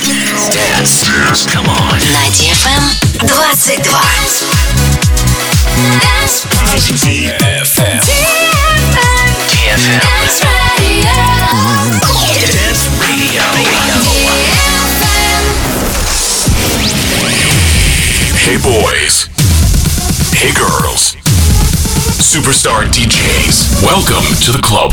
Dance. Dance. Come on. На DFM 22. Dance. DFM. DFM. Dance Radio. Hey boys. Hey girls. Superstar DJs. Welcome to the club.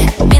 Mira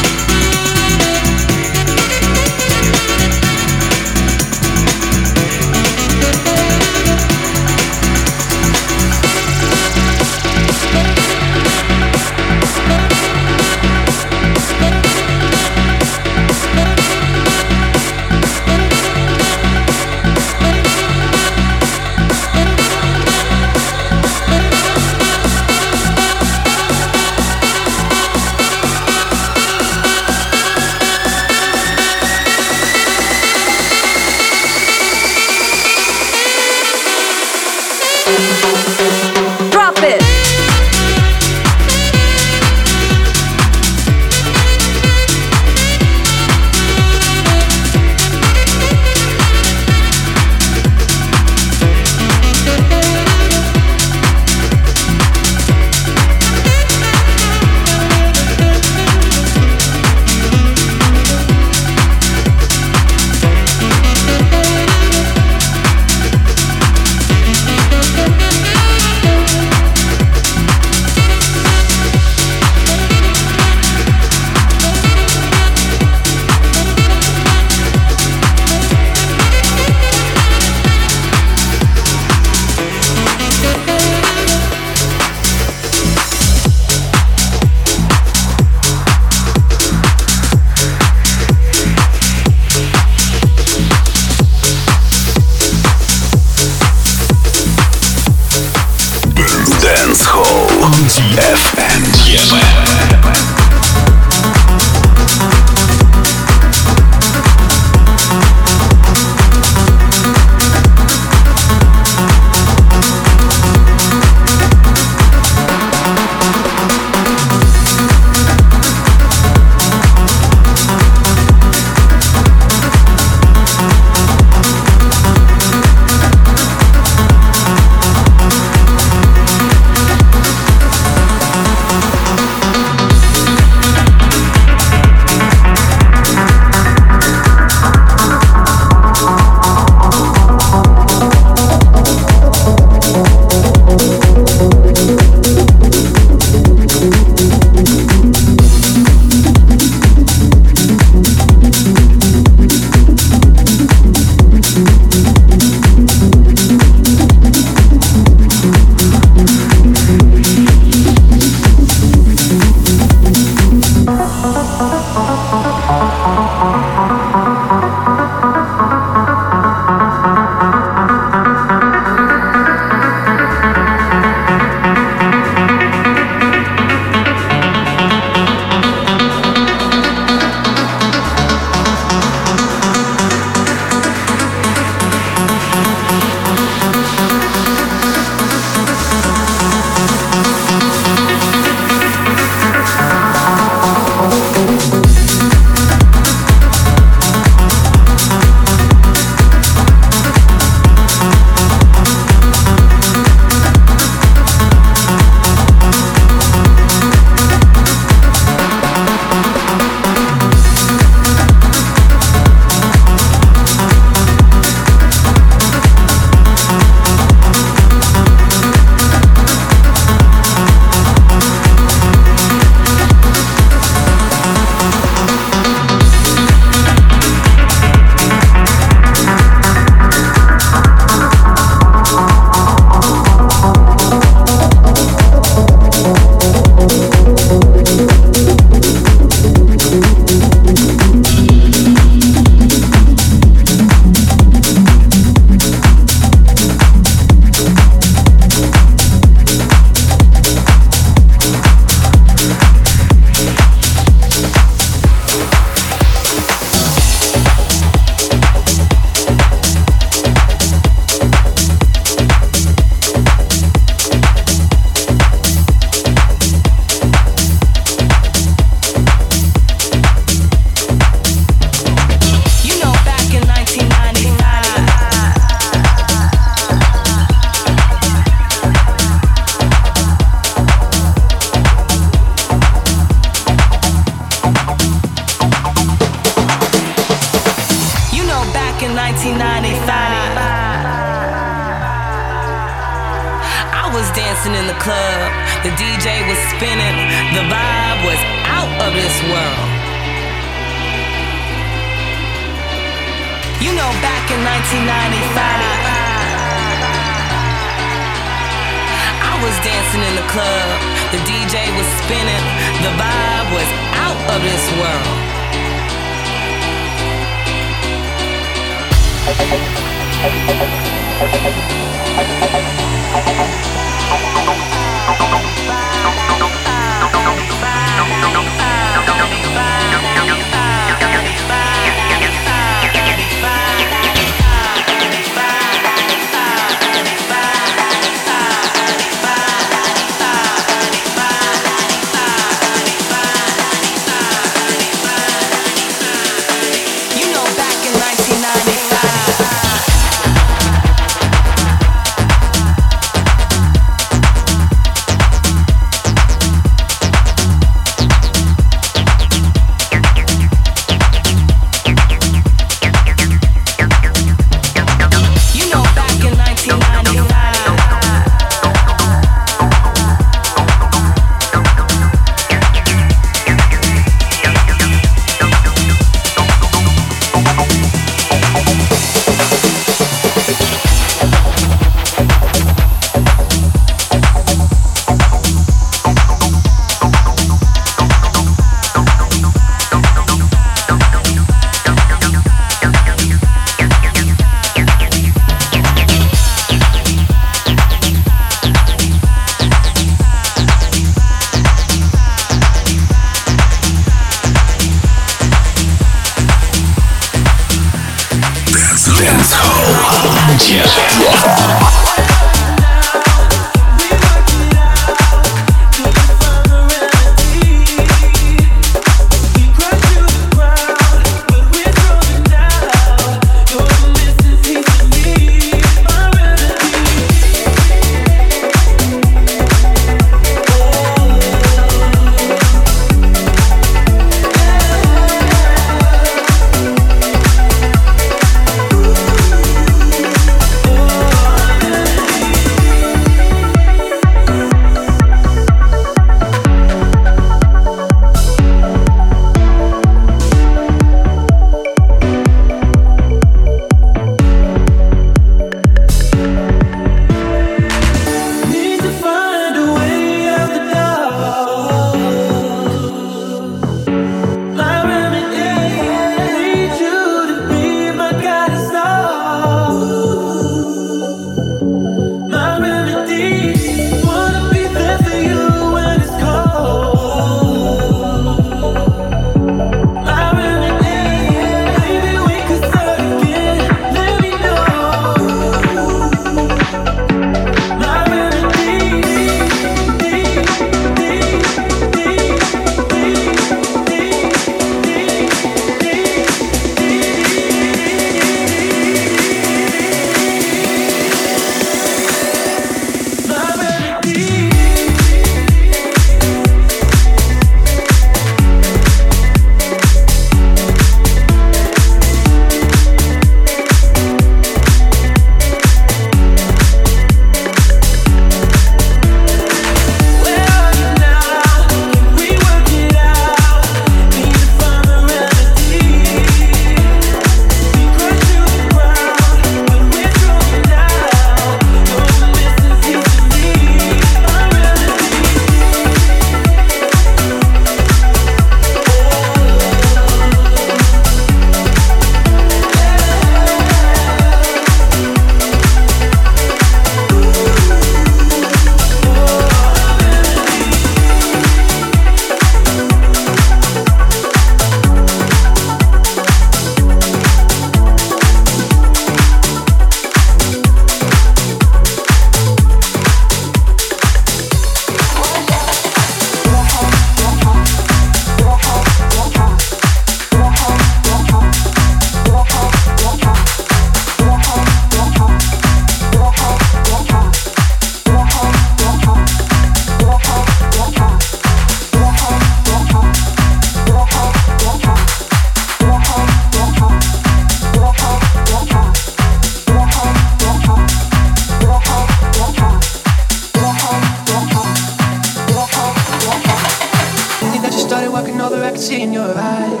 I can know that I can see in your eyes.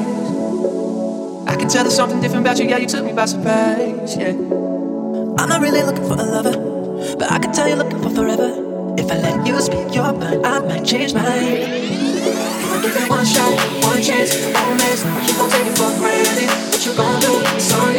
I can tell there's something different about you, yeah, you took me by surprise, yeah. I'm not really looking for a lover, but I can tell you're looking for forever. If I let you speak your mind, I might change my mind. Give you one shot, one chance, one mess, you gon' take it for granted. What you gon' do? Sorry.